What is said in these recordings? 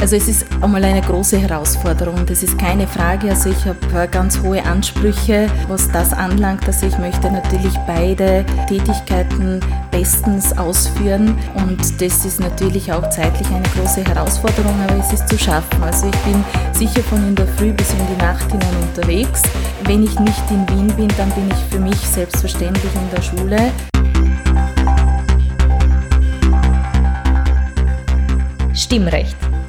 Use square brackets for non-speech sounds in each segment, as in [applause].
Also es ist einmal eine große Herausforderung, das ist keine Frage. Also ich habe äh, ganz hohe Ansprüche, was das anlangt. Also ich möchte natürlich beide Tätigkeiten bestens ausführen und das ist natürlich auch zeitlich eine große Herausforderung, aber es ist zu schaffen. Also ich bin sicher von in der Früh bis in die Nacht hinein unterwegs. Wenn ich nicht in Wien bin, dann bin ich für mich selbstverständlich in der Schule. Stimmrecht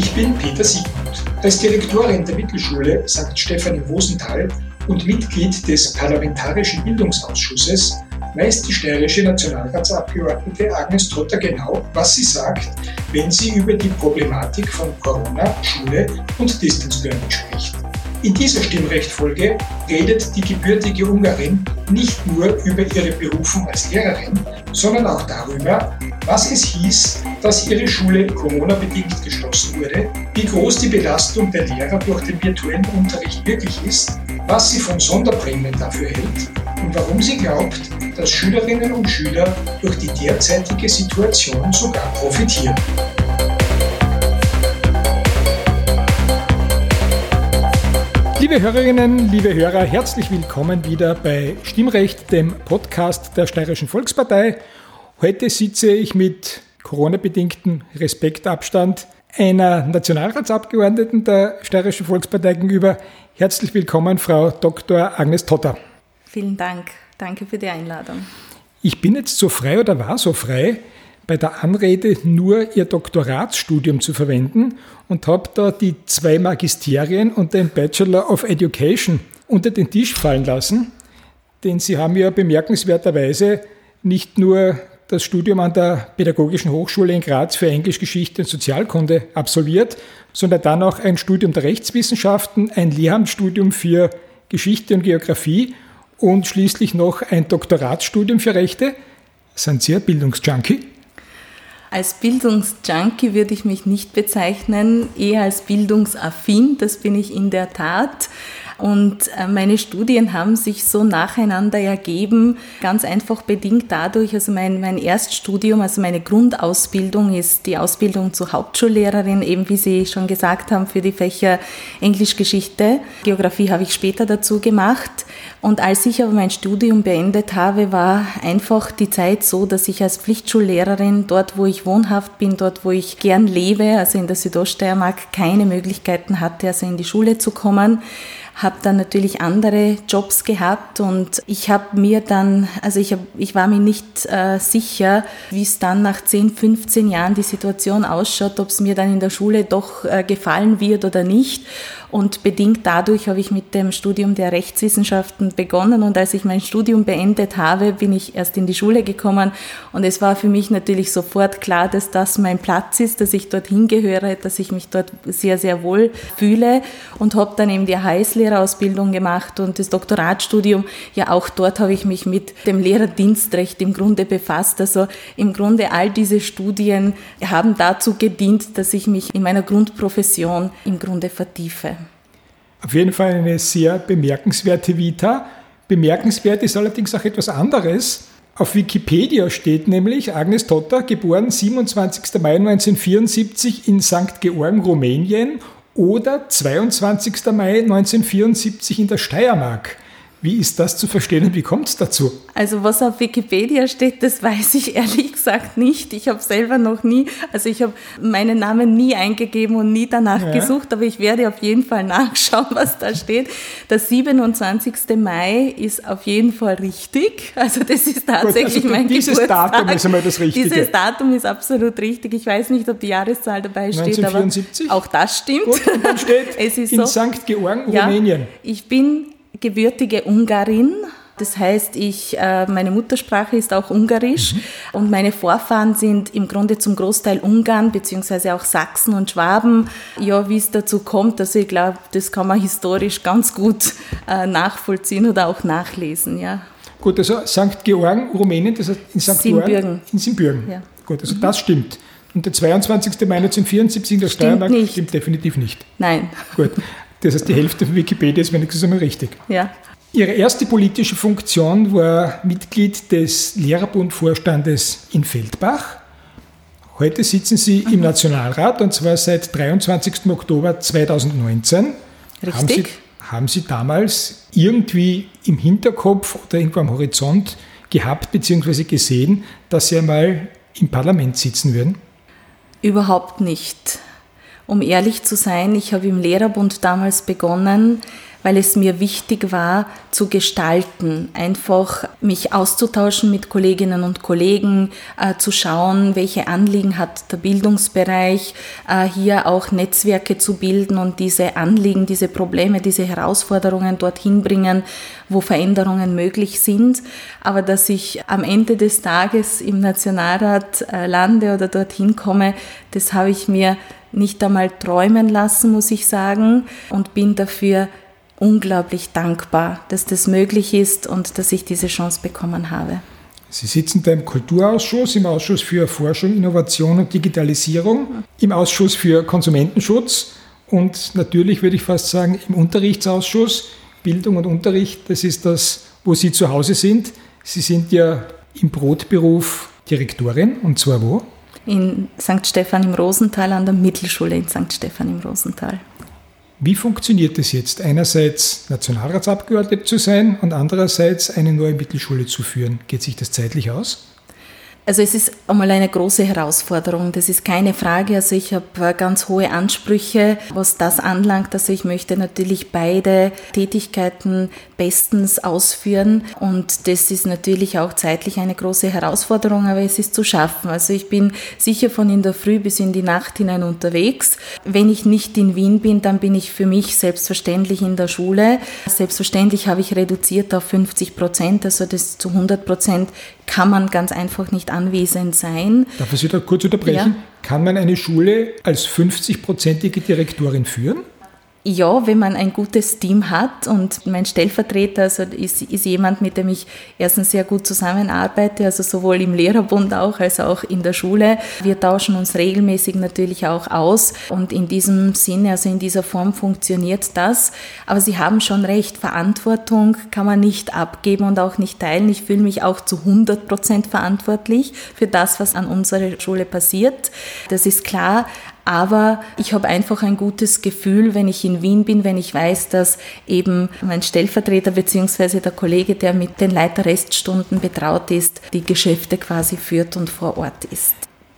Ich bin Peter Siegmund. Als Direktorin der Mittelschule St. Stephan Wosenthal und Mitglied des Parlamentarischen Bildungsausschusses weiß die steirische Nationalratsabgeordnete Agnes Trotter genau, was sie sagt, wenn sie über die Problematik von Corona, Schule und Distance Learning spricht. In dieser Stimmrechtfolge redet die gebürtige Ungarin nicht nur über ihre Berufung als Lehrerin, sondern auch darüber, was es hieß, dass ihre Schule Corona-bedingt geschlossen wurde, wie groß die Belastung der Lehrer durch den virtuellen Unterricht wirklich ist, was sie von Sonderprämien dafür hält und warum sie glaubt, dass Schülerinnen und Schüler durch die derzeitige Situation sogar profitieren. Liebe Hörerinnen, liebe Hörer, herzlich willkommen wieder bei Stimmrecht, dem Podcast der Steirischen Volkspartei. Heute sitze ich mit Corona-bedingtem Respektabstand einer Nationalratsabgeordneten der Steirischen Volkspartei gegenüber. Herzlich willkommen, Frau Dr. Agnes Totter. Vielen Dank. Danke für die Einladung. Ich bin jetzt so frei oder war so frei, bei der Anrede nur Ihr Doktoratsstudium zu verwenden und habe da die zwei Magisterien und den Bachelor of Education unter den Tisch fallen lassen, denn Sie haben ja bemerkenswerterweise nicht nur das Studium an der Pädagogischen Hochschule in Graz für Englisch, Geschichte und Sozialkunde absolviert, sondern dann auch ein Studium der Rechtswissenschaften, ein Lehramtsstudium für Geschichte und Geografie und schließlich noch ein Doktoratsstudium für Rechte. Sind Sie ein Bildungsjunkie? Als Bildungsjunkie würde ich mich nicht bezeichnen, eher als bildungsaffin, das bin ich in der Tat. Und äh, meine Studien haben sich so nacheinander ergeben, ganz einfach bedingt dadurch, also mein, mein Erststudium, also meine Grundausbildung ist die Ausbildung zur Hauptschullehrerin, eben wie Sie schon gesagt haben, für die Fächer Englisch, Geschichte. Geografie habe ich später dazu gemacht. Und als ich aber mein Studium beendet habe, war einfach die Zeit so, dass ich als Pflichtschullehrerin dort, wo ich wohnhaft bin, dort, wo ich gern lebe, also in der Südoststeiermark, keine Möglichkeiten hatte, also in die Schule zu kommen habe dann natürlich andere Jobs gehabt und ich habe mir dann, also ich, hab, ich war mir nicht äh, sicher, wie es dann nach 10, 15 Jahren die Situation ausschaut, ob es mir dann in der Schule doch äh, gefallen wird oder nicht. Und bedingt dadurch habe ich mit dem Studium der Rechtswissenschaften begonnen. Und als ich mein Studium beendet habe, bin ich erst in die Schule gekommen. Und es war für mich natürlich sofort klar, dass das mein Platz ist, dass ich dorthin gehöre, dass ich mich dort sehr, sehr wohl fühle. Und habe dann eben die Heißlehrerausbildung gemacht und das Doktoratstudium. Ja, auch dort habe ich mich mit dem Lehrerdienstrecht im Grunde befasst. Also im Grunde all diese Studien haben dazu gedient, dass ich mich in meiner Grundprofession im Grunde vertiefe. Auf jeden Fall eine sehr bemerkenswerte Vita. Bemerkenswert ist allerdings auch etwas anderes. Auf Wikipedia steht nämlich Agnes Totter, geboren 27. Mai 1974 in St. Georgen, Rumänien oder 22. Mai 1974 in der Steiermark. Wie ist das zu verstehen und wie kommt es dazu? Also was auf Wikipedia steht, das weiß ich [laughs] ehrlich gesagt nicht. Ich habe selber noch nie, also ich habe meinen Namen nie eingegeben und nie danach ja. gesucht, aber ich werde auf jeden Fall [laughs] nachschauen, was da steht. Der 27. Mai ist auf jeden Fall richtig. Also das ist tatsächlich Gut, also mein dieses Geburtstag. Datum ist einmal das Richtige. Dieses Datum ist absolut richtig. Ich weiß nicht, ob die Jahreszahl dabei steht, 1974? aber auch das stimmt. Gut, und dann steht [laughs] es ist in so, St. Georgen, ja, Rumänien. Ich bin gebürtige Ungarin. Das heißt, ich, äh, meine Muttersprache ist auch Ungarisch mhm. und meine Vorfahren sind im Grunde zum Großteil Ungarn beziehungsweise auch Sachsen und Schwaben. Ja, wie es dazu kommt, also ich glaube, das kann man historisch ganz gut äh, nachvollziehen oder auch nachlesen, ja. Gut, also St. Georgen, Rumänien, das heißt in St. Georgen. In Simbürgen. Ja. Gut, also mhm. das stimmt. Und der 22. Mai 1974 in der stimmt Steiermark nicht. stimmt definitiv nicht. Nein. Gut. Das heißt, die Hälfte von Wikipedia ist wenigstens einmal richtig. Ja. Ihre erste politische Funktion war Mitglied des Lehrerbundvorstandes in Feldbach. Heute sitzen Sie im Nationalrat und zwar seit 23. Oktober 2019. Richtig. Haben Sie, haben Sie damals irgendwie im Hinterkopf oder irgendwo am Horizont gehabt bzw. gesehen, dass Sie einmal im Parlament sitzen würden? Überhaupt nicht. Um ehrlich zu sein, ich habe im Lehrerbund damals begonnen, weil es mir wichtig war, zu gestalten, einfach mich auszutauschen mit Kolleginnen und Kollegen, äh, zu schauen, welche Anliegen hat der Bildungsbereich, äh, hier auch Netzwerke zu bilden und diese Anliegen, diese Probleme, diese Herausforderungen dorthin bringen, wo Veränderungen möglich sind. Aber dass ich am Ende des Tages im Nationalrat äh, lande oder dorthin komme, das habe ich mir nicht einmal träumen lassen, muss ich sagen, und bin dafür unglaublich dankbar, dass das möglich ist und dass ich diese Chance bekommen habe. Sie sitzen da im Kulturausschuss, im Ausschuss für Forschung, Innovation und Digitalisierung, im Ausschuss für Konsumentenschutz und natürlich würde ich fast sagen im Unterrichtsausschuss. Bildung und Unterricht, das ist das, wo Sie zu Hause sind. Sie sind ja im Brotberuf Direktorin und zwar wo? In St. Stephan im Rosental an der Mittelschule in St. Stephan im Rosental. Wie funktioniert es jetzt, einerseits Nationalratsabgeordnete zu sein und andererseits eine neue Mittelschule zu führen? Geht sich das zeitlich aus? Also es ist einmal eine große Herausforderung, das ist keine Frage. Also ich habe äh, ganz hohe Ansprüche, was das anlangt. Also ich möchte natürlich beide Tätigkeiten bestens ausführen und das ist natürlich auch zeitlich eine große Herausforderung, aber es ist zu schaffen. Also ich bin sicher von in der Früh bis in die Nacht hinein unterwegs. Wenn ich nicht in Wien bin, dann bin ich für mich selbstverständlich in der Schule. Selbstverständlich habe ich reduziert auf 50 Prozent, also das zu 100 Prozent kann man ganz einfach nicht anwesend sein. Darf ich Sie da kurz unterbrechen? Ja. Kann man eine Schule als 50-prozentige Direktorin führen? Ja, wenn man ein gutes Team hat und mein Stellvertreter also ist, ist jemand, mit dem ich erstens sehr gut zusammenarbeite, also sowohl im Lehrerbund auch als auch in der Schule. Wir tauschen uns regelmäßig natürlich auch aus und in diesem Sinne, also in dieser Form funktioniert das. Aber Sie haben schon recht, Verantwortung kann man nicht abgeben und auch nicht teilen. Ich fühle mich auch zu 100 Prozent verantwortlich für das, was an unserer Schule passiert. Das ist klar. Aber ich habe einfach ein gutes Gefühl, wenn ich in Wien bin, wenn ich weiß, dass eben mein Stellvertreter bzw. der Kollege, der mit den Leiterreststunden betraut ist, die Geschäfte quasi führt und vor Ort ist.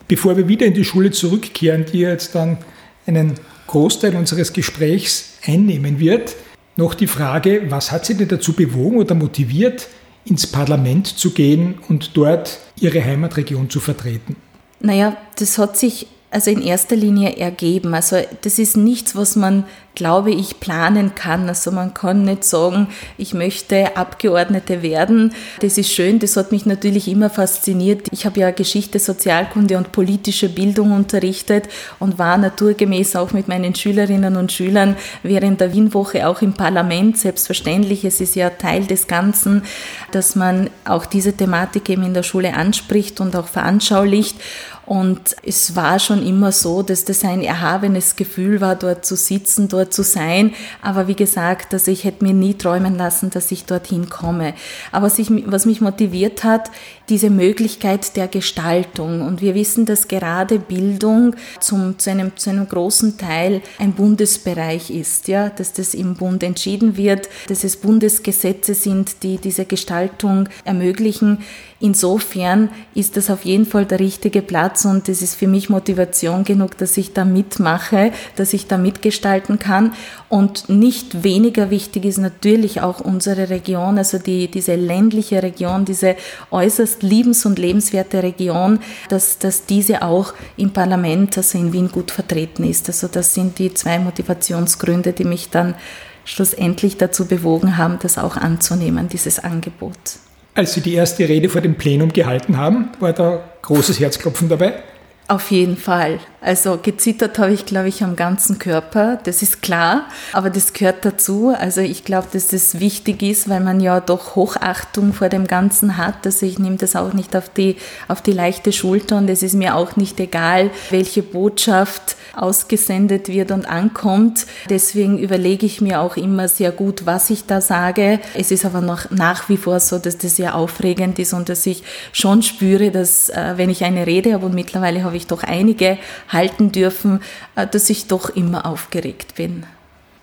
Bevor wir wieder in die Schule zurückkehren, die jetzt dann einen Großteil unseres Gesprächs einnehmen wird, noch die Frage, was hat Sie denn dazu bewogen oder motiviert, ins Parlament zu gehen und dort Ihre Heimatregion zu vertreten? Naja, das hat sich also in erster Linie ergeben. Also das ist nichts, was man, glaube ich, planen kann. Also man kann nicht sagen, ich möchte Abgeordnete werden. Das ist schön, das hat mich natürlich immer fasziniert. Ich habe ja Geschichte, Sozialkunde und politische Bildung unterrichtet und war naturgemäß auch mit meinen Schülerinnen und Schülern während der Wienwoche auch im Parlament. Selbstverständlich, es ist ja Teil des Ganzen, dass man auch diese Thematik eben in der Schule anspricht und auch veranschaulicht. Und es war schon immer so, dass das ein erhabenes Gefühl war, dort zu sitzen, dort dort zu sein. Aber wie gesagt, also ich hätte mir nie träumen lassen, dass ich dorthin komme. Aber was, ich, was mich motiviert hat, diese Möglichkeit der Gestaltung. Und wir wissen, dass gerade Bildung zum, zu, einem, zu einem großen Teil ein Bundesbereich ist, ja, dass das im Bund entschieden wird, dass es Bundesgesetze sind, die diese Gestaltung ermöglichen. Insofern ist das auf jeden Fall der richtige Platz und es ist für mich Motivation genug, dass ich da mitmache, dass ich da mitgestalten kann. Und nicht weniger wichtig ist natürlich auch unsere Region, also die, diese ländliche Region, diese äußerst liebens- und lebenswerte Region, dass, dass diese auch im Parlament, also in Wien, gut vertreten ist. Also das sind die zwei Motivationsgründe, die mich dann schlussendlich dazu bewogen haben, das auch anzunehmen, dieses Angebot. Als Sie die erste Rede vor dem Plenum gehalten haben, war da großes Herzklopfen dabei? Auf jeden Fall. Also gezittert habe ich, glaube ich, am ganzen Körper, das ist klar, aber das gehört dazu. Also ich glaube, dass das wichtig ist, weil man ja doch Hochachtung vor dem Ganzen hat. Also ich nehme das auch nicht auf die, auf die leichte Schulter und es ist mir auch nicht egal, welche Botschaft ausgesendet wird und ankommt. Deswegen überlege ich mir auch immer sehr gut, was ich da sage. Es ist aber noch nach wie vor so, dass das sehr aufregend ist und dass ich schon spüre, dass äh, wenn ich eine Rede habe und mittlerweile habe ich doch einige, halten dürfen, äh, dass ich doch immer aufgeregt bin.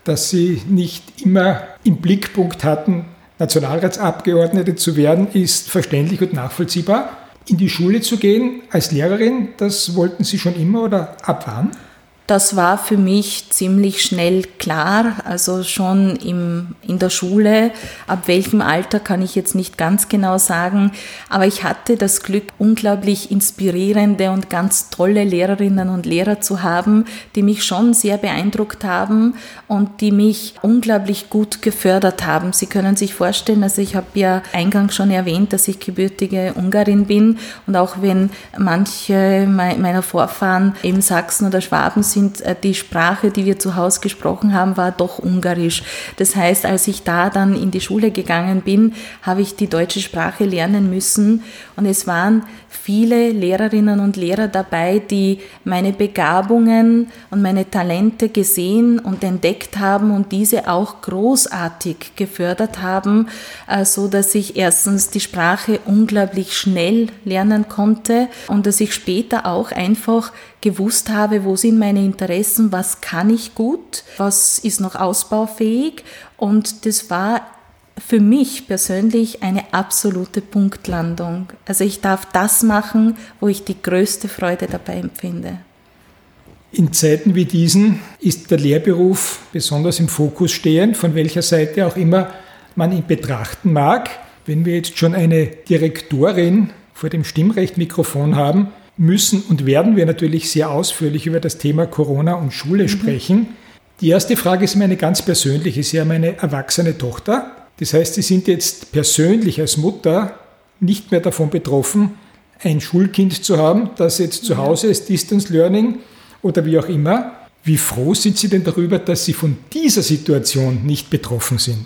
Dass Sie nicht immer im Blickpunkt hatten, Nationalratsabgeordnete zu werden, ist verständlich und nachvollziehbar. In die Schule zu gehen als Lehrerin, das wollten Sie schon immer oder ab wann? Das war für mich ziemlich schnell klar, also schon im, in der Schule. Ab welchem Alter kann ich jetzt nicht ganz genau sagen, aber ich hatte das Glück, unglaublich inspirierende und ganz tolle Lehrerinnen und Lehrer zu haben, die mich schon sehr beeindruckt haben und die mich unglaublich gut gefördert haben. Sie können sich vorstellen, also ich habe ja eingangs schon erwähnt, dass ich gebürtige Ungarin bin und auch wenn manche meiner Vorfahren eben Sachsen oder Schwaben sind, sind, äh, die Sprache, die wir zu Hause gesprochen haben, war doch Ungarisch. Das heißt, als ich da dann in die Schule gegangen bin, habe ich die deutsche Sprache lernen müssen und es waren viele Lehrerinnen und Lehrer dabei, die meine Begabungen und meine Talente gesehen und entdeckt haben und diese auch großartig gefördert haben, äh, so dass ich erstens die Sprache unglaublich schnell lernen konnte und dass ich später auch einfach gewusst habe, wo sind meine Interessen, was kann ich gut, was ist noch ausbaufähig. Und das war für mich persönlich eine absolute Punktlandung. Also ich darf das machen, wo ich die größte Freude dabei empfinde. In Zeiten wie diesen ist der Lehrberuf besonders im Fokus stehend, von welcher Seite auch immer man ihn betrachten mag. Wenn wir jetzt schon eine Direktorin vor dem Stimmrechtmikrofon haben, müssen und werden wir natürlich sehr ausführlich über das Thema Corona und Schule mhm. sprechen. Die erste Frage ist meine ganz persönliche. Sie haben eine erwachsene Tochter. Das heißt, Sie sind jetzt persönlich als Mutter nicht mehr davon betroffen, ein Schulkind zu haben, das jetzt zu Hause ist, Distance Learning oder wie auch immer. Wie froh sind Sie denn darüber, dass Sie von dieser Situation nicht betroffen sind?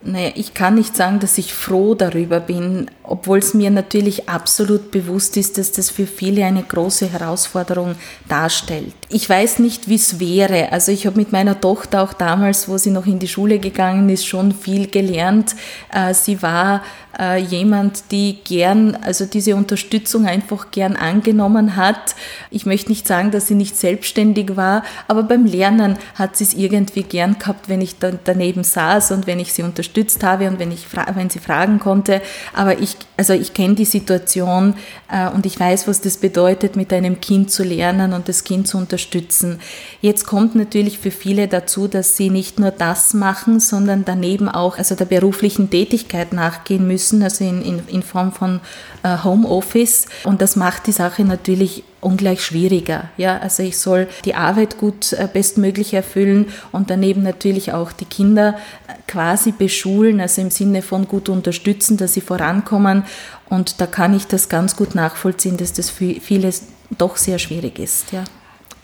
Naja, ich kann nicht sagen, dass ich froh darüber bin, obwohl es mir natürlich absolut bewusst ist, dass das für viele eine große Herausforderung darstellt. Ich weiß nicht, wie es wäre. Also ich habe mit meiner Tochter auch damals, wo sie noch in die Schule gegangen ist, schon viel gelernt. Äh, sie war äh, jemand, die gern, also diese Unterstützung einfach gern angenommen hat. Ich möchte nicht sagen, dass sie nicht selbstständig war, aber beim Lernen hat sie es irgendwie gern gehabt, wenn ich dann daneben saß und wenn ich sie unterstützt habe und wenn, ich, wenn sie fragen konnte. Aber ich, also ich kenne die Situation äh, und ich weiß, was das bedeutet, mit einem Kind zu lernen und das Kind zu unterstützen. Jetzt kommt natürlich für viele dazu, dass sie nicht nur das machen, sondern daneben auch also der beruflichen Tätigkeit nachgehen müssen müssen, also in, in, in Form von äh, Homeoffice. Und das macht die Sache natürlich ungleich schwieriger. Ja, also ich soll die Arbeit gut äh, bestmöglich erfüllen und daneben natürlich auch die Kinder äh, quasi beschulen, also im Sinne von gut unterstützen, dass sie vorankommen. Und da kann ich das ganz gut nachvollziehen, dass das für viele doch sehr schwierig ist. Ja.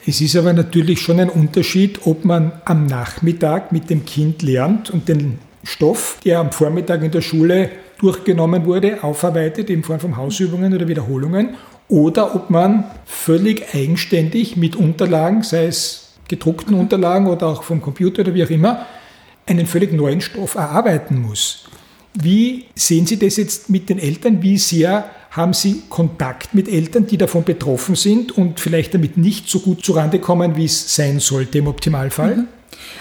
Es ist aber natürlich schon ein Unterschied, ob man am Nachmittag mit dem Kind lernt und den Stoff, der am Vormittag in der Schule durchgenommen wurde, aufarbeitet in Form von Hausübungen oder Wiederholungen, oder ob man völlig eigenständig mit Unterlagen, sei es gedruckten Unterlagen oder auch vom Computer oder wie auch immer, einen völlig neuen Stoff erarbeiten muss. Wie sehen Sie das jetzt mit den Eltern? Wie sehr haben Sie Kontakt mit Eltern, die davon betroffen sind und vielleicht damit nicht so gut zurande kommen, wie es sein sollte im Optimalfall? Mhm.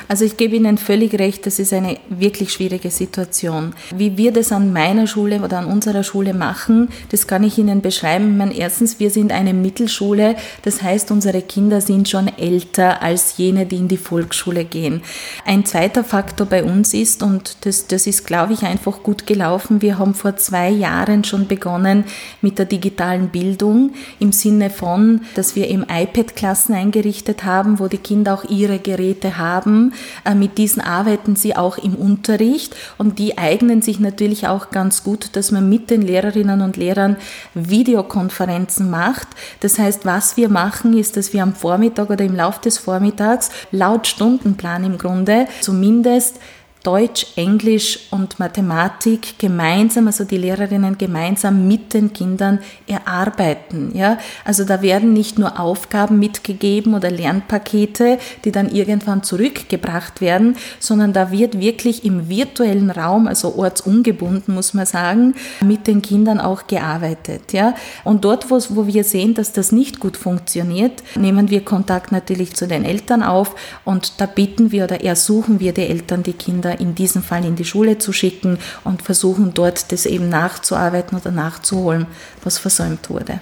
Also ich gebe Ihnen völlig recht, das ist eine wirklich schwierige Situation. Wie wir das an meiner Schule oder an unserer Schule machen, das kann ich Ihnen beschreiben. meine, erstens, wir sind eine Mittelschule, das heißt, unsere Kinder sind schon älter als jene, die in die Volksschule gehen. Ein zweiter Faktor bei uns ist, und das, das ist, glaube ich, einfach gut gelaufen, wir haben vor zwei Jahren schon begonnen mit der digitalen Bildung im Sinne von, dass wir im iPad-Klassen eingerichtet haben, wo die Kinder auch ihre Geräte haben äh, mit diesen arbeiten sie auch im Unterricht und die eignen sich natürlich auch ganz gut, dass man mit den Lehrerinnen und Lehrern Videokonferenzen macht. Das heißt, was wir machen, ist, dass wir am Vormittag oder im Laufe des Vormittags laut Stundenplan im Grunde zumindest Deutsch, Englisch und Mathematik gemeinsam, also die Lehrerinnen gemeinsam mit den Kindern erarbeiten. Ja? Also da werden nicht nur Aufgaben mitgegeben oder Lernpakete, die dann irgendwann zurückgebracht werden, sondern da wird wirklich im virtuellen Raum, also ortsungebunden muss man sagen, mit den Kindern auch gearbeitet. Ja? Und dort, wo, wo wir sehen, dass das nicht gut funktioniert, nehmen wir Kontakt natürlich zu den Eltern auf und da bitten wir oder ersuchen wir die Eltern, die Kinder in diesem Fall in die Schule zu schicken und versuchen dort das eben nachzuarbeiten oder nachzuholen, was versäumt wurde.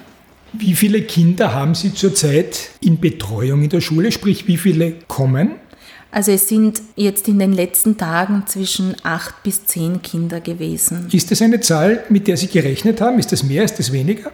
Wie viele Kinder haben Sie zurzeit in Betreuung in der Schule, sprich wie viele kommen? Also es sind jetzt in den letzten Tagen zwischen acht bis zehn Kinder gewesen. Ist das eine Zahl, mit der Sie gerechnet haben? Ist das mehr, ist das weniger?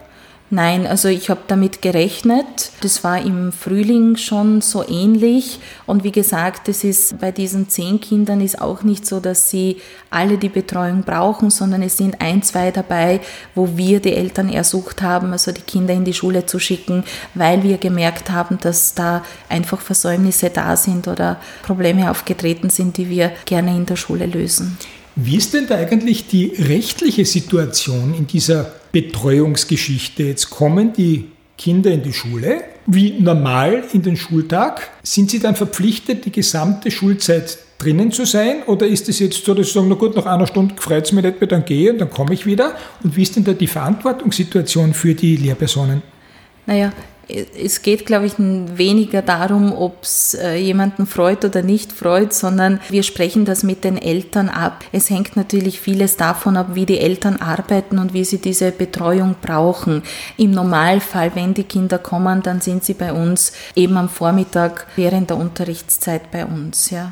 Nein, also ich habe damit gerechnet. Das war im Frühling schon so ähnlich. Und wie gesagt, es ist bei diesen zehn Kindern ist auch nicht so, dass sie alle die Betreuung brauchen, sondern es sind ein, zwei dabei, wo wir die Eltern ersucht haben, also die Kinder in die Schule zu schicken, weil wir gemerkt haben, dass da einfach Versäumnisse da sind oder Probleme aufgetreten sind, die wir gerne in der Schule lösen. Wie ist denn da eigentlich die rechtliche Situation in dieser Betreuungsgeschichte? Jetzt kommen die Kinder in die Schule, wie normal in den Schultag. Sind sie dann verpflichtet, die gesamte Schulzeit drinnen zu sein? Oder ist es jetzt so, dass sie sagen, na gut, nach einer Stunde freut es mich nicht mehr, dann gehe ich und dann komme ich wieder? Und wie ist denn da die Verantwortungssituation für die Lehrpersonen? Naja, es geht, glaube ich, weniger darum, ob es äh, jemanden freut oder nicht freut, sondern wir sprechen das mit den Eltern ab. Es hängt natürlich vieles davon ab, wie die Eltern arbeiten und wie sie diese Betreuung brauchen. Im Normalfall, wenn die Kinder kommen, dann sind sie bei uns eben am Vormittag während der Unterrichtszeit bei uns. Ja.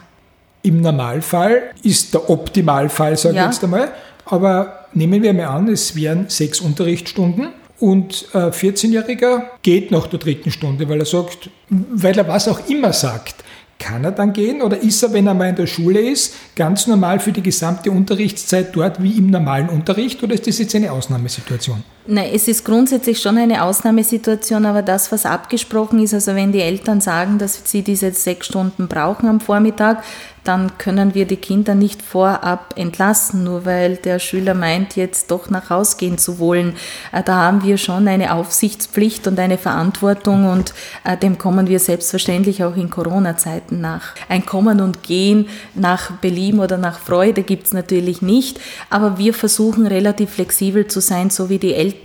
Im Normalfall ist der Optimalfall, sage ich ja. jetzt einmal. Aber nehmen wir mal an, es wären sechs Unterrichtsstunden und ein 14-Jähriger geht nach der dritten Stunde, weil er sagt, weil er was auch immer sagt. Kann er dann gehen oder ist er, wenn er mal in der Schule ist, ganz normal für die gesamte Unterrichtszeit dort wie im normalen Unterricht oder ist das jetzt eine Ausnahmesituation? Nein, es ist grundsätzlich schon eine Ausnahmesituation, aber das, was abgesprochen ist, also wenn die Eltern sagen, dass sie diese sechs Stunden brauchen am Vormittag, dann können wir die Kinder nicht vorab entlassen, nur weil der Schüler meint, jetzt doch nach Hause gehen zu wollen. Äh, da haben wir schon eine Aufsichtspflicht und eine Verantwortung und äh, dem kommen wir selbstverständlich auch in Corona-Zeiten nach. Ein Kommen und Gehen nach Belieben oder nach Freude gibt es natürlich nicht, aber wir versuchen relativ flexibel zu sein, so wie die Eltern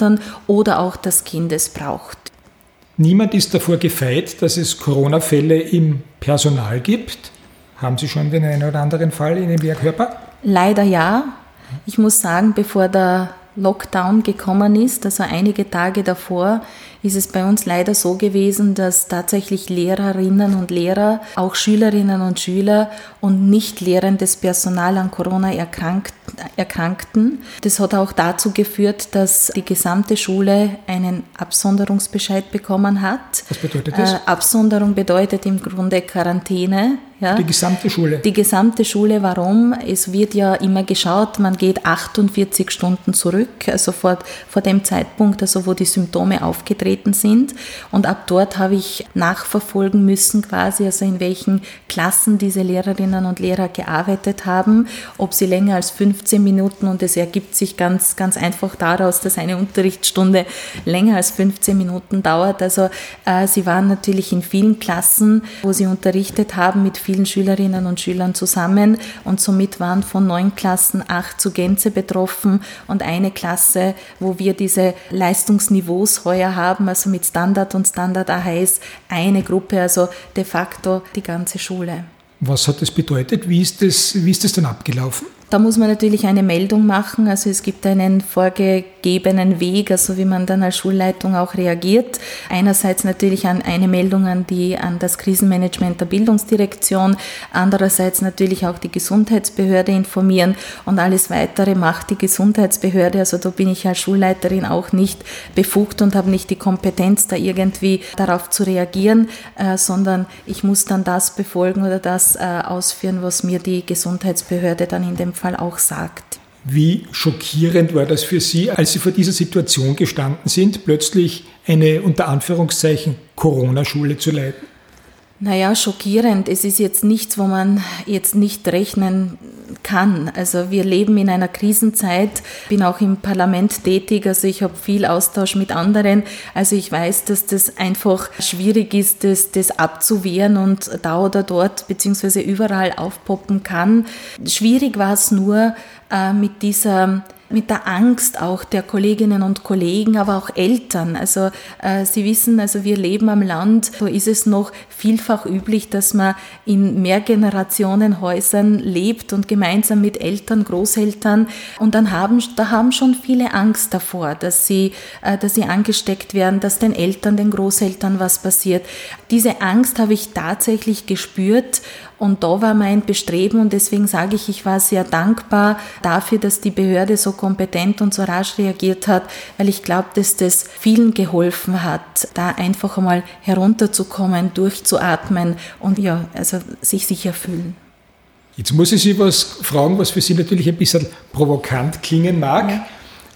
oder auch das Kind es braucht. Niemand ist davor gefeit, dass es Corona-Fälle im Personal gibt. Haben Sie schon den einen oder anderen Fall in Ihrem Lehrkörper? Leider ja. Ich muss sagen, bevor der Lockdown gekommen ist, also einige Tage davor, ist es bei uns leider so gewesen, dass tatsächlich Lehrerinnen und Lehrer, auch Schülerinnen und Schüler und nicht lehrendes Personal an Corona erkrankt, erkrankten. Das hat auch dazu geführt, dass die gesamte Schule einen Absonderungsbescheid bekommen hat. Was bedeutet das? Äh, Absonderung bedeutet im Grunde Quarantäne Ja? Die gesamte Schule? Die gesamte Schule. Warum? Es wird ja immer geschaut, man geht 48 Stunden zurück, also vor, vor dem Zeitpunkt, also wo die Symptome aufgetreten sind. Und ab dort habe ich nachverfolgen müssen quasi, also in welchen Klassen diese Lehrerinnen und Lehrer gearbeitet haben, ob sie länger als 15 Minuten und es ergibt sich ganz, ganz einfach daraus, dass eine Unterrichtsstunde länger als 15 Minuten dauert. Also äh, sie waren natürlich in vielen Klassen, wo sie unterrichtet haben, mit vielen Schülerinnen und Schülern zusammen und somit waren von neun Klassen acht zu Gänze betroffen und eine Klasse, wo wir diese Leistungsniveaus heuer haben, also mit Standard und Standard AHS, eine Gruppe, also de facto die ganze Schule. Was hat das bedeutet? Wie ist das, wie ist das dann abgelaufen? Da muss man natürlich eine Meldung machen. Also es gibt einen vorgegebenen Weg, also wie man dann als Schulleitung auch reagiert. Einerseits natürlich an eine Meldung an die, an das Krisenmanagement der Bildungsdirektion. Andererseits natürlich auch die Gesundheitsbehörde informieren und alles weitere macht die Gesundheitsbehörde. Also da bin ich als Schulleiterin auch nicht befugt und habe nicht die Kompetenz, da irgendwie darauf zu reagieren, äh, sondern ich muss dann das befolgen oder das äh, ausführen, was mir die Gesundheitsbehörde dann in dem Fall auch sagt. Wie schockierend war das für Sie, als Sie vor dieser Situation gestanden sind, plötzlich eine unter Anführungszeichen Corona-Schule zu leiten? Naja, schockierend. Es ist jetzt nichts, wo man jetzt nicht rechnen kann. Also wir leben in einer Krisenzeit, bin auch im Parlament tätig, also ich habe viel Austausch mit anderen. Also ich weiß, dass das einfach schwierig ist, das, das abzuwehren und da oder dort beziehungsweise überall aufpoppen kann. Schwierig war es nur äh, mit dieser mit der Angst auch der Kolleginnen und Kollegen, aber auch Eltern. Also äh, Sie wissen, also wir leben am Land, so ist es noch vielfach üblich, dass man in Mehrgenerationenhäusern lebt und gemeinsam mit Eltern, Großeltern und dann haben, da haben schon viele Angst davor, dass sie, äh, dass sie angesteckt werden, dass den Eltern, den Großeltern was passiert. Diese Angst habe ich tatsächlich gespürt und da war mein Bestreben und deswegen sage ich, ich war sehr dankbar dafür, dass die Behörde so kompetent und so rasch reagiert hat, weil ich glaube, dass das vielen geholfen hat, da einfach einmal herunterzukommen, durchzuatmen und ja, also sich sicher fühlen. Jetzt muss ich Sie was fragen, was für Sie natürlich ein bisschen provokant klingen mag, ja.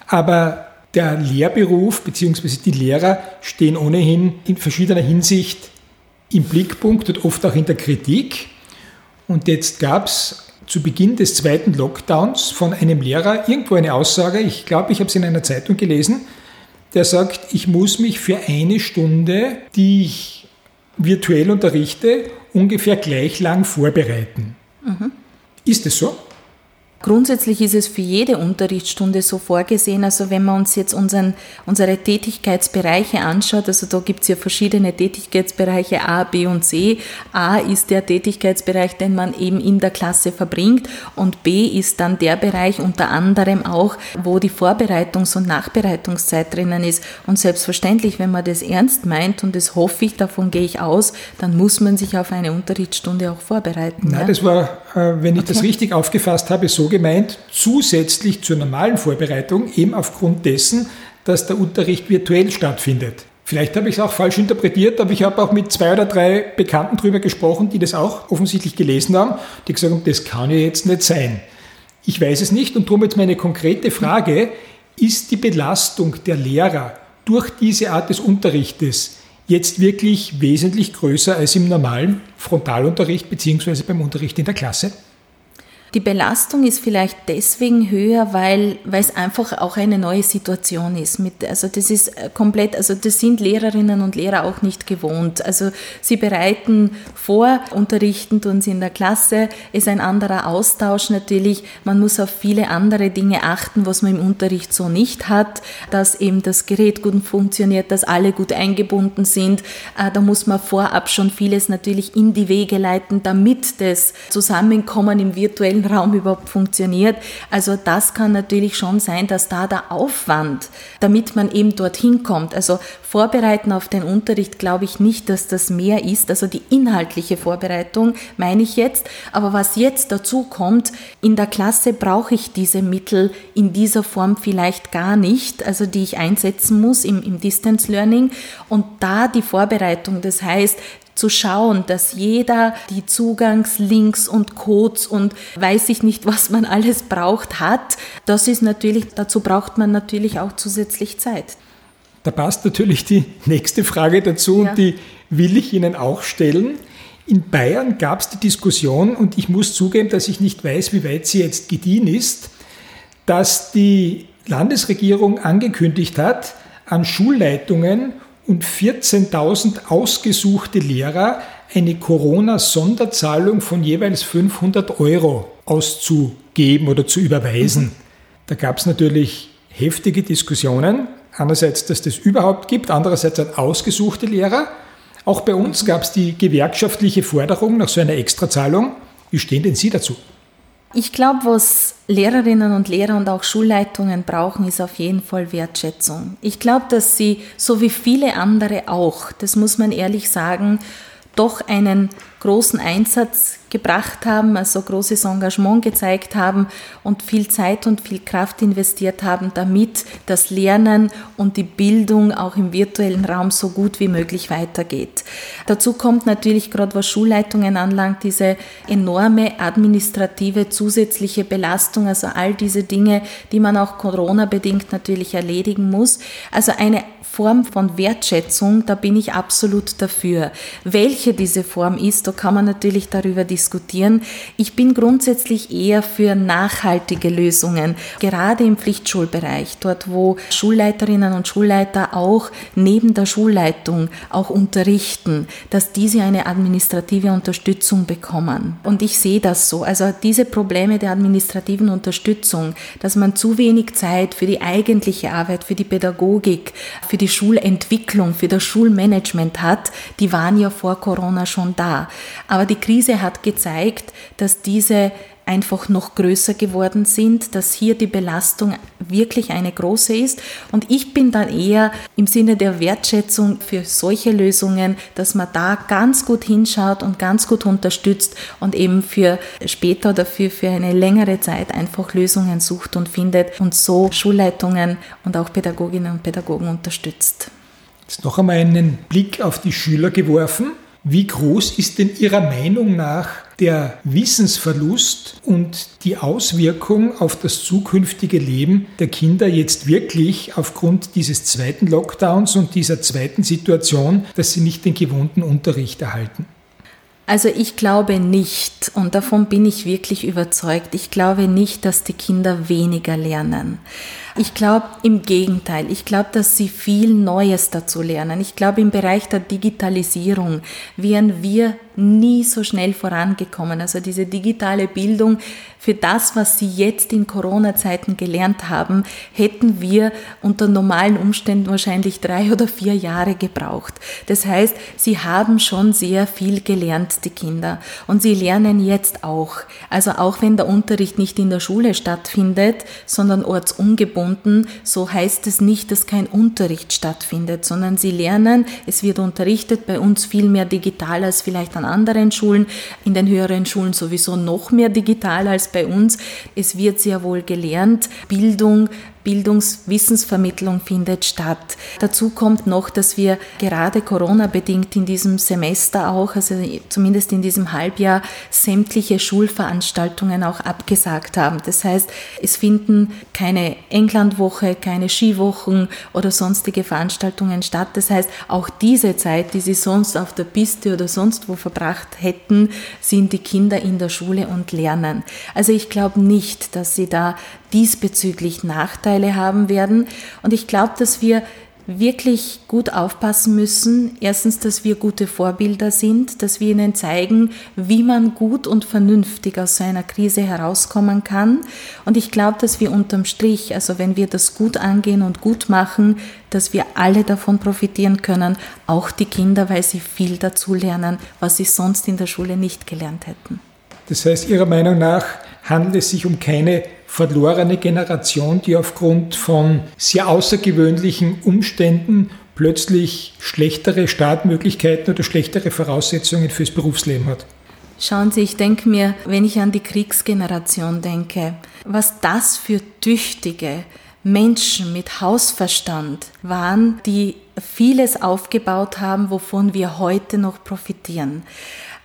aber der Lehrberuf bzw. die Lehrer stehen ohnehin in verschiedener Hinsicht im Blickpunkt und oft auch in der Kritik. Und jetzt gab es zu Beginn des zweiten Lockdowns von einem Lehrer irgendwo eine Aussage, ich glaube, ich habe es in einer Zeitung gelesen, der sagt, ich muss mich für eine Stunde, die ich virtuell unterrichte, ungefähr gleich lang vorbereiten. Mhm. Ist es so? Grundsätzlich ist es für jede Unterrichtsstunde so vorgesehen. Also wenn man uns jetzt unseren, unsere Tätigkeitsbereiche anschaut, also da gibt es ja verschiedene Tätigkeitsbereiche A, B und C. A ist der Tätigkeitsbereich, den man eben in der Klasse verbringt und B ist dann der Bereich unter anderem auch, wo die Vorbereitungs- und Nachbereitungszeit drinnen ist. Und selbstverständlich, wenn man das ernst meint und das hoffe ich, davon gehe ich aus, dann muss man sich auf eine Unterrichtsstunde auch vorbereiten. Nein, ja? das war, äh, wenn ich okay. das richtig aufgefasst habe, so gemeint, zusätzlich zur normalen Vorbereitung, eben aufgrund dessen, dass der Unterricht virtuell stattfindet. Vielleicht habe ich es auch falsch interpretiert, aber ich habe auch mit zwei oder drei Bekannten darüber gesprochen, die das auch offensichtlich gelesen haben, die gesagt haben, das kann ja jetzt nicht sein. Ich weiß es nicht und darum jetzt meine konkrete Frage, ist die Belastung der Lehrer durch diese Art des Unterrichtes jetzt wirklich wesentlich größer als im normalen Frontalunterricht bzw. beim Unterricht in der Klasse? Die Belastung ist vielleicht deswegen höher, weil, weil es einfach auch eine neue Situation ist. Mit, also das ist komplett, also das sind Lehrerinnen und Lehrer auch nicht gewohnt. Also sie bereiten vor, unterrichten tun sie in der Klasse, ist ein anderer Austausch natürlich. Man muss auf viele andere Dinge achten, was man im Unterricht so nicht hat, dass eben das Gerät gut funktioniert, dass alle gut eingebunden sind. Äh, da muss man vorab schon vieles natürlich in die Wege leiten, damit das Zusammenkommen im virtuellen Raum überhaupt funktioniert. Also das kann natürlich schon sein, dass da der Aufwand, damit man eben dorthin kommt, also Vorbereiten auf den Unterricht glaube ich nicht, dass das mehr ist, also die inhaltliche Vorbereitung meine ich jetzt, aber was jetzt dazu kommt, in der Klasse brauche ich diese Mittel in dieser Form vielleicht gar nicht, also die ich einsetzen muss im, im Distance Learning. Und da die Vorbereitung, das heißt, zu schauen, dass jeder die Zugangslinks und Codes und weiß ich nicht, was man alles braucht, hat. Das ist natürlich, dazu braucht man natürlich auch zusätzlich Zeit. Da passt natürlich die nächste Frage dazu ja. und die will ich Ihnen auch stellen. In Bayern gab es die Diskussion und ich muss zugeben, dass ich nicht weiß, wie weit sie jetzt gediehen ist, dass die Landesregierung angekündigt hat, an Schulleitungen und 14.000 ausgesuchte Lehrer eine Corona-Sonderzahlung von jeweils 500 Euro auszugeben oder zu überweisen. Da gab es natürlich heftige Diskussionen. Einerseits, dass das überhaupt gibt, andererseits an ausgesuchte Lehrer. Auch bei uns gab es die gewerkschaftliche Forderung nach so einer Extrazahlung. Wie stehen denn Sie dazu? Ich glaube, was Lehrerinnen und Lehrer und auch Schulleitungen brauchen, ist auf jeden Fall Wertschätzung. Ich glaube, dass sie, so wie viele andere auch, das muss man ehrlich sagen, doch einen großen Einsatz gebracht haben, also großes Engagement gezeigt haben und viel Zeit und viel Kraft investiert haben, damit das Lernen und die Bildung auch im virtuellen Raum so gut wie möglich weitergeht. Dazu kommt natürlich gerade was Schulleitungen anlangt, diese enorme administrative zusätzliche Belastung, also all diese Dinge, die man auch Corona-bedingt natürlich erledigen muss. Also eine Form von Wertschätzung, da bin ich absolut dafür. Welche diese Form ist, da kann man natürlich darüber diskutieren. Ich bin grundsätzlich eher für nachhaltige Lösungen, gerade im Pflichtschulbereich, dort wo Schulleiterinnen und Schulleiter auch neben der Schulleitung auch unterrichten, dass diese eine administrative Unterstützung bekommen. Und ich sehe das so. Also diese Probleme der administrativen Unterstützung, dass man zu wenig Zeit für die eigentliche Arbeit, für die Pädagogik, für die Schulentwicklung, für das Schulmanagement hat, die waren ja vor Corona schon da. Aber die Krise hat gezeigt, dass diese einfach noch größer geworden sind, dass hier die Belastung wirklich eine große ist. Und ich bin dann eher im Sinne der Wertschätzung für solche Lösungen, dass man da ganz gut hinschaut und ganz gut unterstützt und eben für später oder für, für eine längere Zeit einfach Lösungen sucht und findet und so Schulleitungen und auch Pädagoginnen und Pädagogen unterstützt. Jetzt noch einmal einen Blick auf die Schüler geworfen. Wie groß ist denn Ihrer Meinung nach der Wissensverlust und die Auswirkung auf das zukünftige Leben der Kinder jetzt wirklich aufgrund dieses zweiten Lockdowns und dieser zweiten Situation, dass sie nicht den gewohnten Unterricht erhalten? Also ich glaube nicht, und davon bin ich wirklich überzeugt, ich glaube nicht, dass die Kinder weniger lernen. Ich glaube im Gegenteil. Ich glaube, dass sie viel Neues dazu lernen. Ich glaube, im Bereich der Digitalisierung wären wir nie so schnell vorangekommen. Also diese digitale Bildung für das, was sie jetzt in Corona-Zeiten gelernt haben, hätten wir unter normalen Umständen wahrscheinlich drei [laughs] oder vier Jahre gebraucht. Das heißt, sie haben schon sehr viel gelernt, die Kinder. Und sie lernen jetzt auch. Also auch wenn der Unterricht nicht in der Schule stattfindet, sondern ortsungebunden, Stunden, so heißt es nicht, dass kein Unterricht stattfindet, sondern sie lernen, es wird unterrichtet, bei uns viel mehr digital als vielleicht an anderen Schulen, in den höheren Schulen sowieso noch mehr digital als bei uns. Es wird sehr wohl gelernt, Bildung Bildungswissensvermittlung findet statt. Dazu kommt noch, dass wir gerade Corona-bedingt in diesem Semester auch, also zumindest in diesem Halbjahr, sämtliche Schulveranstaltungen auch abgesagt haben. Das heißt, es finden keine Englandwoche, keine Skiwochen oder sonstige Veranstaltungen statt. Das heißt, auch diese Zeit, die sie sonst auf der Piste oder sonst wo verbracht hätten, sind die Kinder in der Schule und lernen. Also ich glaube nicht, dass sie da diesbezüglich Nachteile haben werden. Und ich glaube, dass wir wirklich gut aufpassen müssen. Erstens, dass wir gute Vorbilder sind, dass wir ihnen zeigen, wie man gut und vernünftig aus so einer Krise herauskommen kann. Und ich glaube, dass wir unterm Strich, also wenn wir das gut angehen und gut machen, dass wir alle davon profitieren können, auch die Kinder, weil sie viel dazu lernen, was sie sonst in der Schule nicht gelernt hätten. Das heißt, Ihrer Meinung nach handelt es sich um keine verlorene Generation, die aufgrund von sehr außergewöhnlichen Umständen plötzlich schlechtere Startmöglichkeiten oder schlechtere Voraussetzungen fürs Berufsleben hat. Schauen Sie, ich denke mir, wenn ich an die Kriegsgeneration denke, was das für tüchtige Menschen mit Hausverstand waren, die vieles aufgebaut haben, wovon wir heute noch profitieren.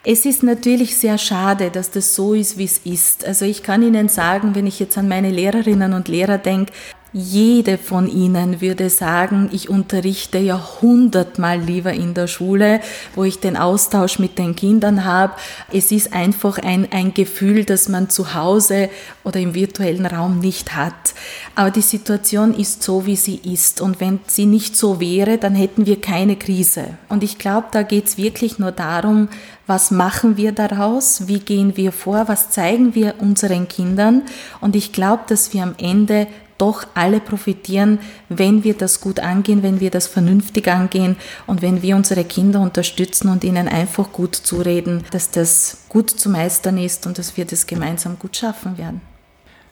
Es ist natürlich sehr schade, dass das so ist, wie es ist. Also ich kann Ihnen sagen, wenn ich jetzt an meine Lehrerinnen und Lehrer denke, jede von Ihnen würde sagen, ich unterrichte ja hundertmal lieber in der Schule, wo ich den Austausch mit den Kindern habe. Es ist einfach ein, ein Gefühl, das man zu Hause oder im virtuellen Raum nicht hat. Aber die Situation ist so, wie sie ist. Und wenn sie nicht so wäre, dann hätten wir keine Krise. Und ich glaube, da geht es wirklich nur darum, was machen wir daraus, wie gehen wir vor, was zeigen wir unseren Kindern. Und ich glaube, dass wir am Ende doch alle profitieren, wenn wir das gut angehen, wenn wir das vernünftig angehen und wenn wir unsere Kinder unterstützen und ihnen einfach gut zureden, dass das gut zu meistern ist und dass wir das gemeinsam gut schaffen werden.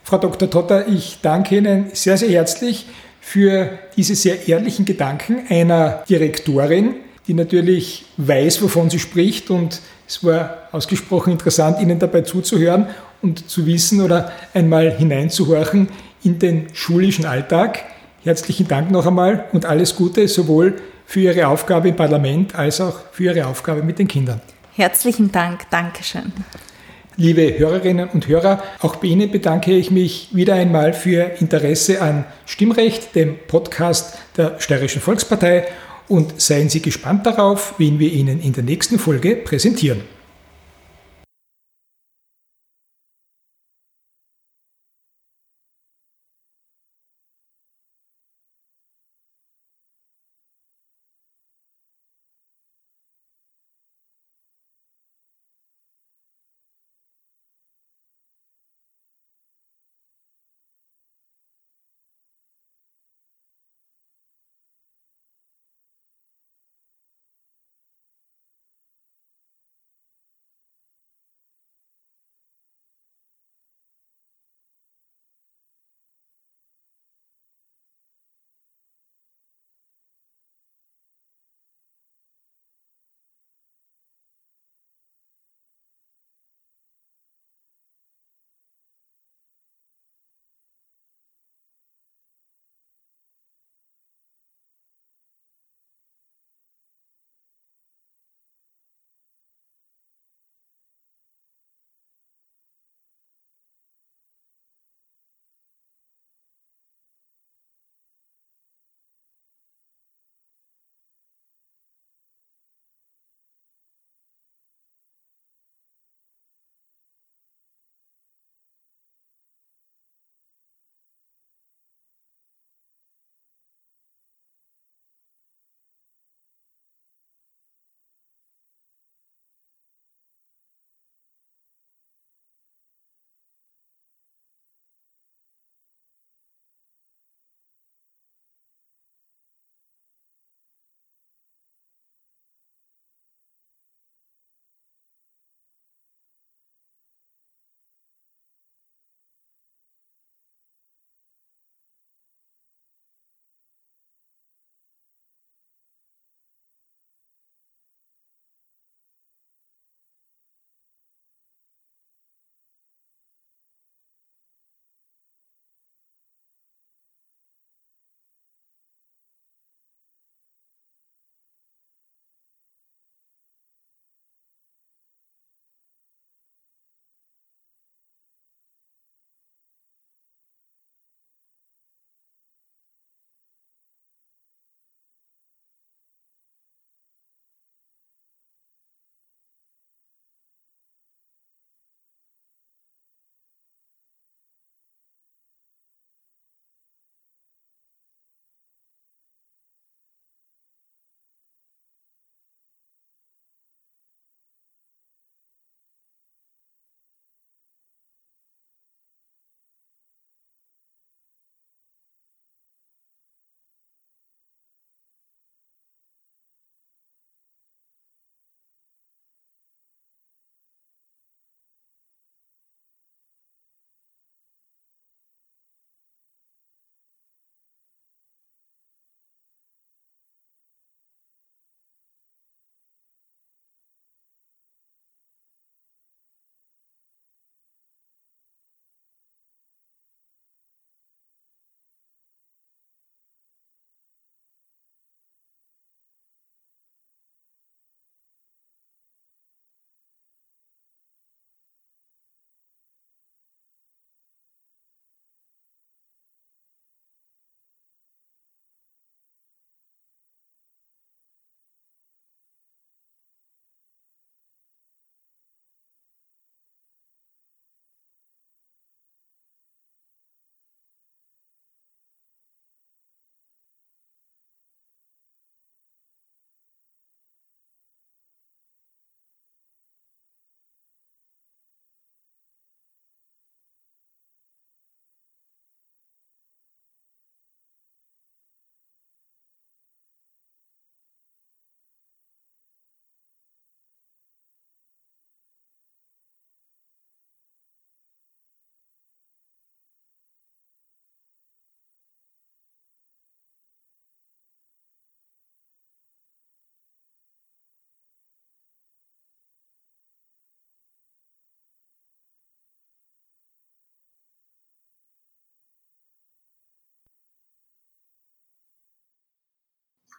Frau Dr. Totter, ich danke Ihnen sehr, sehr herzlich für diese sehr ehrlichen Gedanken einer Direktorin, die natürlich weiß, wovon sie spricht und es war ausgesprochen interessant, Ihnen dabei zuzuhören und zu wissen oder einmal hineinzuhorchen in den schulischen Alltag. Herzlichen Dank noch einmal und alles Gute sowohl für Ihre Aufgabe im Parlament als auch für Ihre Aufgabe mit den Kindern. Herzlichen Dank, Dankeschön. Liebe Hörerinnen und Hörer, auch bei Ihnen bedanke ich mich wieder einmal für Ihr Interesse an Stimmrecht, dem Podcast der Steirischen Volkspartei und seien Sie gespannt darauf, wen wir Ihnen in der nächsten Folge präsentieren.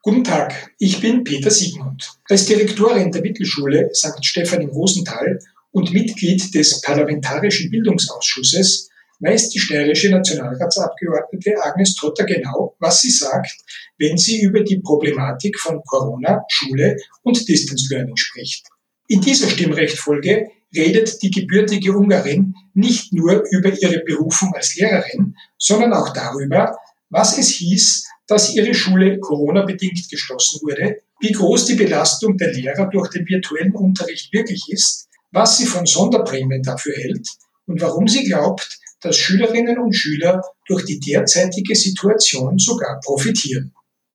Guten Tag, ich bin Peter Siegmund. Als Direktorin der Mittelschule St. Stephan im Rosental und Mitglied des Parlamentarischen Bildungsausschusses weiß die steirische Nationalratsabgeordnete Agnes Trotter genau, was sie sagt, wenn sie über die Problematik von Corona, Schule und Distance Learning spricht. In dieser Stimmrechtfolge redet die gebürtige Ungarin nicht nur über ihre Berufung als Lehrerin, sondern auch darüber, was es hieß, dass ihre Schule Corona-bedingt geschlossen wurde, wie groß die Belastung der Lehrer durch den virtuellen Unterricht wirklich ist, was sie von Sonderprämien dafür hält und warum sie glaubt, dass Schülerinnen und Schüler durch die derzeitige Situation sogar profitieren.